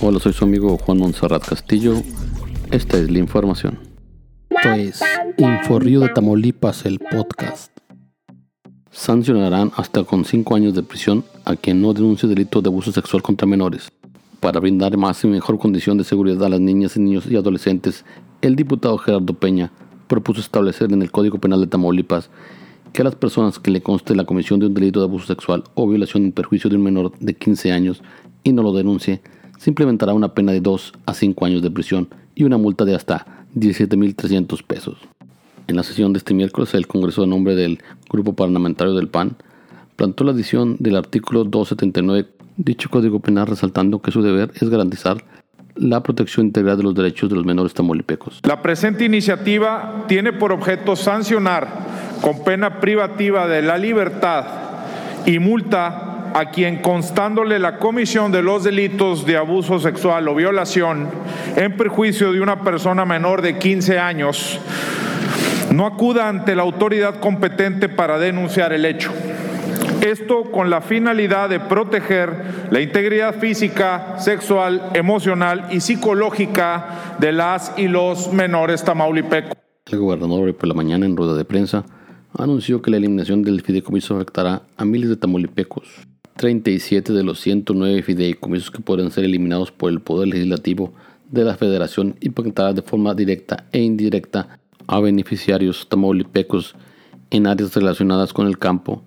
Hola, soy su amigo Juan Monserrat Castillo. Esta es la información. Esto es Inforrío de Tamaulipas, el podcast. Sancionarán hasta con 5 años de prisión a quien no denuncie delito de abuso sexual contra menores. Para brindar más y mejor condición de seguridad a las niñas, niños y adolescentes, el diputado Gerardo Peña propuso establecer en el Código Penal de Tamaulipas que a las personas que le conste la comisión de un delito de abuso sexual o violación en perjuicio de un menor de 15 años y no lo denuncie, se implementará una pena de 2 a 5 años de prisión y una multa de hasta 17.300 pesos. En la sesión de este miércoles, el Congreso, de nombre del Grupo Parlamentario del PAN, plantó la adición del artículo 279 dicho Código Penal resaltando que su deber es garantizar la protección integral de los derechos de los menores tamaulipecos. La presente iniciativa tiene por objeto sancionar con pena privativa de la libertad y multa a quien constándole la comisión de los delitos de abuso sexual o violación en perjuicio de una persona menor de 15 años no acuda ante la autoridad competente para denunciar el hecho. Esto con la finalidad de proteger la integridad física, sexual, emocional y psicológica de las y los menores tamaulipecos. El gobernador por la mañana en rueda de prensa anunció que la eliminación del fideicomiso afectará a miles de tamaulipecos. 37 de los 109 fideicomisos que podrán ser eliminados por el Poder Legislativo de la Federación impactará de forma directa e indirecta a beneficiarios tamaulipecos en áreas relacionadas con el campo,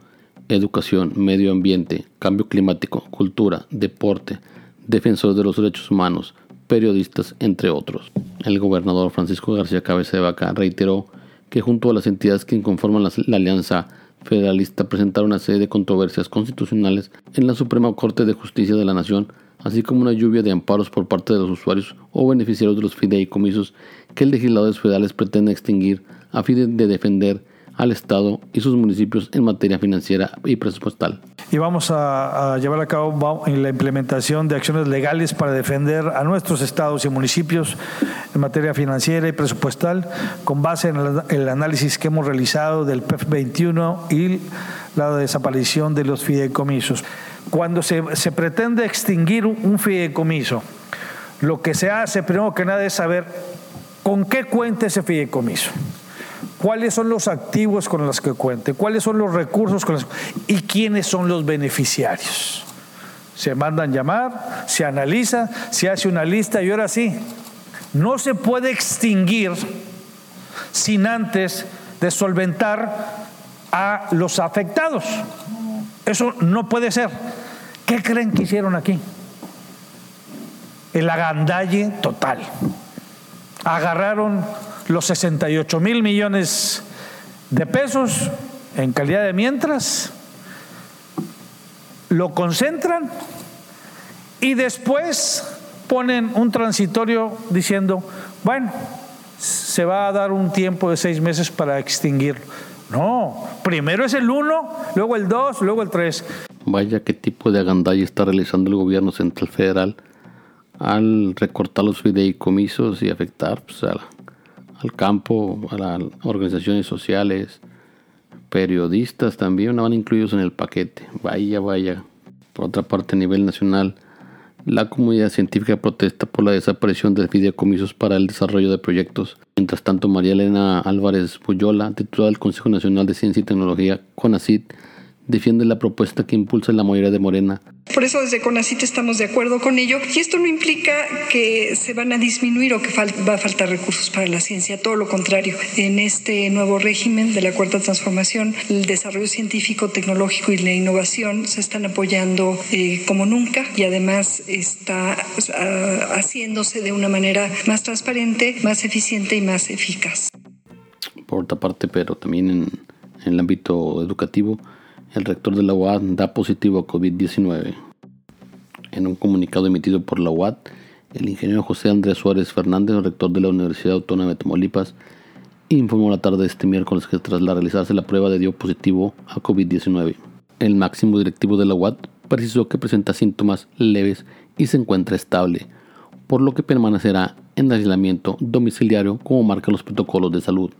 educación, medio ambiente, cambio climático, cultura, deporte, defensores de los derechos humanos, periodistas, entre otros. El gobernador Francisco García Cabeza de Vaca reiteró que junto a las entidades que conforman la Alianza Federalista presentaron una serie de controversias constitucionales en la Suprema Corte de Justicia de la Nación, así como una lluvia de amparos por parte de los usuarios o beneficiarios de los fideicomisos que el legislador federales pretende extinguir a fin de defender al Estado y sus municipios en materia financiera y presupuestal. Y vamos a, llevar a cabo la implementación de acciones legales para defender a nuestros estados y municipios en materia financiera y presupuestal con base en el, el análisis que hemos realizado del PEF 21 y la desaparición de los fideicomisos. Cuando se, se pretende extinguir un fideicomiso, lo que se hace primero que nada es saber con qué cuenta ese fideicomiso cuáles son los activos con los que cuente, cuáles son los recursos con los y quiénes son los beneficiarios. Se mandan llamar, se analiza, se hace una lista y ahora sí, no se puede extinguir sin antes de solventar a los afectados. Eso no puede ser. ¿Qué creen que hicieron aquí? El agandalle total. Agarraron los 68 mil millones de pesos en calidad de mientras, lo concentran y después ponen un transitorio diciendo, bueno, se va a dar un tiempo de seis meses para extinguirlo. No, primero es el 1, luego el 2, luego el 3. Vaya qué tipo de agandalla está realizando el gobierno central federal al recortar los fideicomisos y afectar pues, a al campo, a las organizaciones sociales, periodistas también van incluidos en el paquete. Vaya, vaya. Por otra parte, a nivel nacional, la comunidad científica protesta por la desaparición de fideicomisos para el desarrollo de proyectos. Mientras tanto, María Elena Álvarez Puyola, titular del Consejo Nacional de Ciencia y Tecnología, CONACIT, defiende la propuesta que impulsa la mayoría de Morena por eso desde CONACIT estamos de acuerdo con ello y esto no implica que se van a disminuir o que va a faltar recursos para la ciencia, todo lo contrario. En este nuevo régimen de la cuarta transformación, el desarrollo científico, tecnológico y la innovación se están apoyando eh, como nunca y además está uh, haciéndose de una manera más transparente, más eficiente y más eficaz. Por otra parte, pero también en, en el ámbito educativo, el rector de la UAD da positivo a COVID-19. En un comunicado emitido por la UAD, el ingeniero José Andrés Suárez Fernández, rector de la Universidad Autónoma de Tamaulipas, informó la tarde de este miércoles que tras la realizarse la prueba de dio positivo a COVID-19. El máximo directivo de la UAD precisó que presenta síntomas leves y se encuentra estable, por lo que permanecerá en aislamiento domiciliario como marcan los protocolos de salud.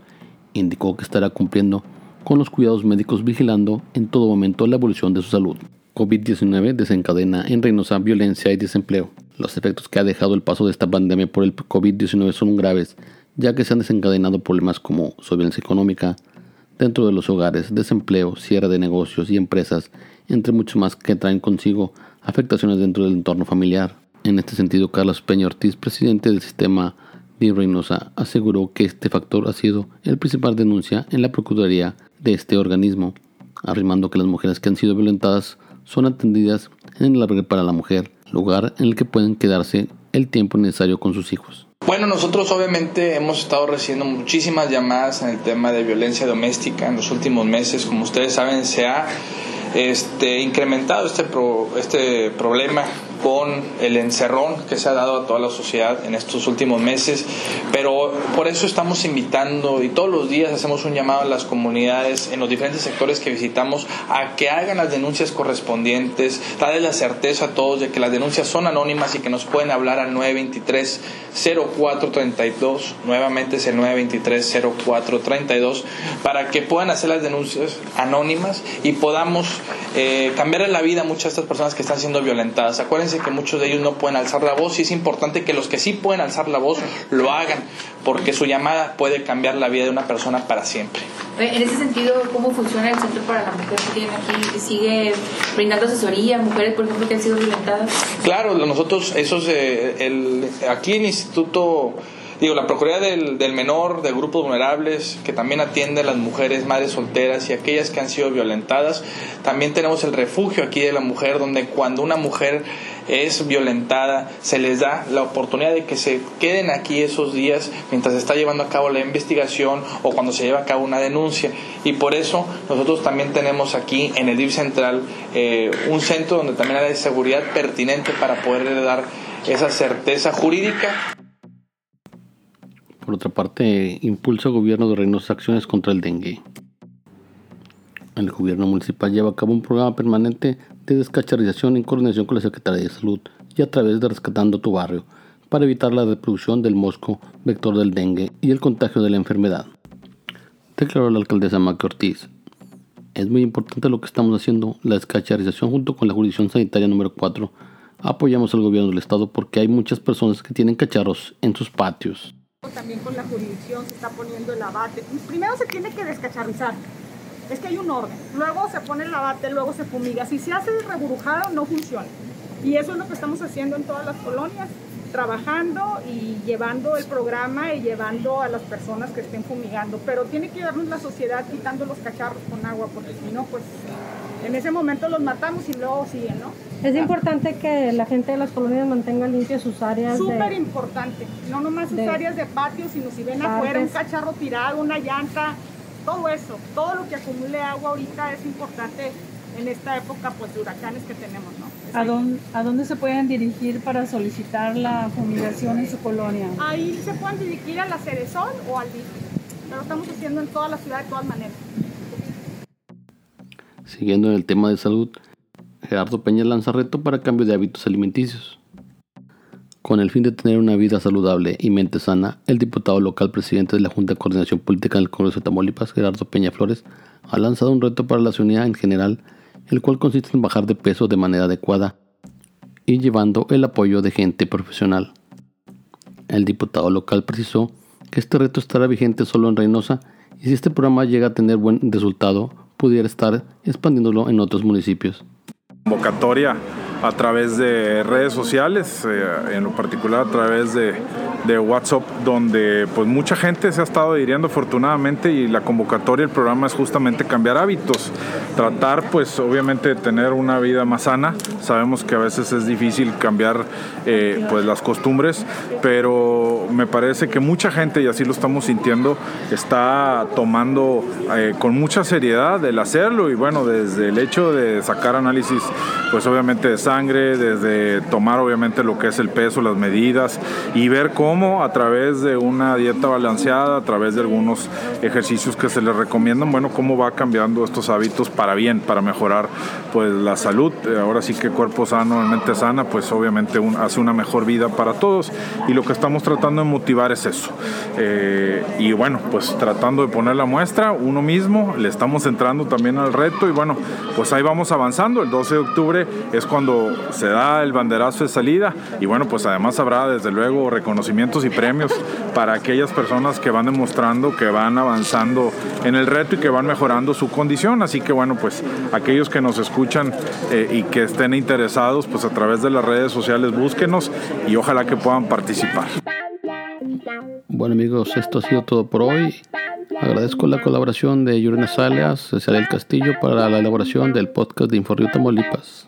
Indicó que estará cumpliendo con los cuidados médicos vigilando en todo momento la evolución de su salud. COVID-19 desencadena en Reynosa violencia y desempleo. Los efectos que ha dejado el paso de esta pandemia por el COVID-19 son graves, ya que se han desencadenado problemas como violencia económica dentro de los hogares, desempleo, cierre de negocios y empresas, entre muchos más que traen consigo afectaciones dentro del entorno familiar. En este sentido, Carlos Peña Ortiz, presidente del sistema Di Reynosa, aseguró que este factor ha sido el principal denuncia en la Procuraduría de este organismo, afirmando que las mujeres que han sido violentadas son atendidas en el albergue para la mujer, lugar en el que pueden quedarse el tiempo necesario con sus hijos. Bueno, nosotros obviamente hemos estado recibiendo muchísimas llamadas en el tema de violencia doméstica en los últimos meses. Como ustedes saben, se ha este, incrementado este, este problema con el encerrón que se ha dado a toda la sociedad en estos últimos meses, pero por eso estamos invitando y todos los días hacemos un llamado a las comunidades en los diferentes sectores que visitamos a que hagan las denuncias correspondientes, darles la certeza a todos de que las denuncias son anónimas y que nos pueden hablar al 923 0432, nuevamente es el 923 0432, para que puedan hacer las denuncias anónimas y podamos eh, la vida a muchas de estas personas que están siendo violentadas. Acuérdense que muchos de ellos no pueden alzar la voz y es importante que los que sí pueden alzar la voz lo hagan, porque su llamada puede cambiar la vida de una persona para siempre. En ese sentido, ¿cómo funciona el Centro para la Mujer que tiene aquí? ¿Sigue brindando asesoría a mujeres, por ejemplo, que han sido violentadas? Claro, nosotros, esos, el, aquí en el Instituto digo, la Procuraduría del, del, Menor, de grupos vulnerables, que también atiende a las mujeres, madres solteras y aquellas que han sido violentadas. También tenemos el refugio aquí de la mujer, donde cuando una mujer es violentada, se les da la oportunidad de que se queden aquí esos días mientras se está llevando a cabo la investigación o cuando se lleva a cabo una denuncia. Y por eso nosotros también tenemos aquí en el DIV Central eh, un centro donde también hay seguridad pertinente para poder dar esa certeza jurídica por otra parte, impulsa el gobierno de Reynosa acciones contra el dengue. El gobierno municipal lleva a cabo un programa permanente de descacharización en coordinación con la Secretaría de Salud y a través de Rescatando tu Barrio para evitar la reproducción del mosco, vector del dengue y el contagio de la enfermedad. Declaró la alcaldesa Maque Ortiz. Es muy importante lo que estamos haciendo, la descacharización junto con la jurisdicción sanitaria número 4. Apoyamos al gobierno del estado porque hay muchas personas que tienen cacharros en sus patios. También con la jurisdicción se está poniendo el abate. Primero se tiene que descacharrizar. Es que hay un orden. Luego se pone el abate, luego se fumiga. Si se hace reburujado, no funciona. Y eso es lo que estamos haciendo en todas las colonias, trabajando y llevando el programa y llevando a las personas que estén fumigando. Pero tiene que darnos la sociedad quitando los cacharros con agua, porque si no, pues en ese momento los matamos y luego siguen, ¿no? Es importante que la gente de las colonias mantenga limpias sus áreas. Súper importante, no nomás sus áreas de patio, sino si ven afuera un cacharro tirado, una llanta, todo eso, todo lo que acumule agua ahorita es importante en esta época pues, de huracanes que tenemos, ¿no? ¿A dónde, ¿A dónde se pueden dirigir para solicitar la fumigación en su colonia? Ahí se pueden dirigir a la Ceresol o al DIF, pero estamos haciendo en toda la ciudad de todas maneras. Siguiendo en el tema de salud, Gerardo Peña lanza reto para cambio de hábitos alimenticios. Con el fin de tener una vida saludable y mente sana, el diputado local presidente de la Junta de Coordinación Política del Congreso de Tamaulipas, Gerardo Peña Flores, ha lanzado un reto para la ciudadanía en general, el cual consiste en bajar de peso de manera adecuada y llevando el apoyo de gente profesional. El diputado local precisó que este reto estará vigente solo en Reynosa y si este programa llega a tener buen resultado, pudiera estar expandiéndolo en otros municipios. Convocatoria a través de redes sociales, eh, en lo particular a través de, de, WhatsApp, donde pues mucha gente se ha estado adhiriendo afortunadamente y la convocatoria, el programa es justamente cambiar hábitos, tratar pues obviamente de tener una vida más sana, sabemos que a veces es difícil cambiar eh, pues las costumbres, pero me parece que mucha gente, y así lo estamos sintiendo, está tomando eh, con mucha seriedad el hacerlo. Y bueno, desde el hecho de sacar análisis pues obviamente de sangre, desde tomar obviamente lo que es el peso, las medidas y ver cómo ¿Cómo? A través de una dieta balanceada, a través de algunos ejercicios que se les recomiendan, bueno, cómo va cambiando estos hábitos para bien, para mejorar pues la salud. Eh, ahora sí que cuerpo sano, mente sana, pues obviamente hace una mejor vida para todos y lo que estamos tratando de motivar es eso. Eh, y bueno, pues tratando de poner la muestra, uno mismo, le estamos entrando también al reto y bueno, pues ahí vamos avanzando. El 12 de octubre es cuando se da el banderazo de salida y bueno, pues además habrá desde luego reconocimientos y premios para aquellas personas que van demostrando que van avanzando en el reto y que van mejorando su condición. Así que bueno, pues aquellos que nos escuchan eh, y que estén interesados, pues a través de las redes sociales búsquenos y ojalá que puedan participar. Bueno amigos, esto ha sido todo por hoy. Agradezco la colaboración de Yurena Salias, César del Castillo para la elaboración del podcast de Inforrio Tamaulipas.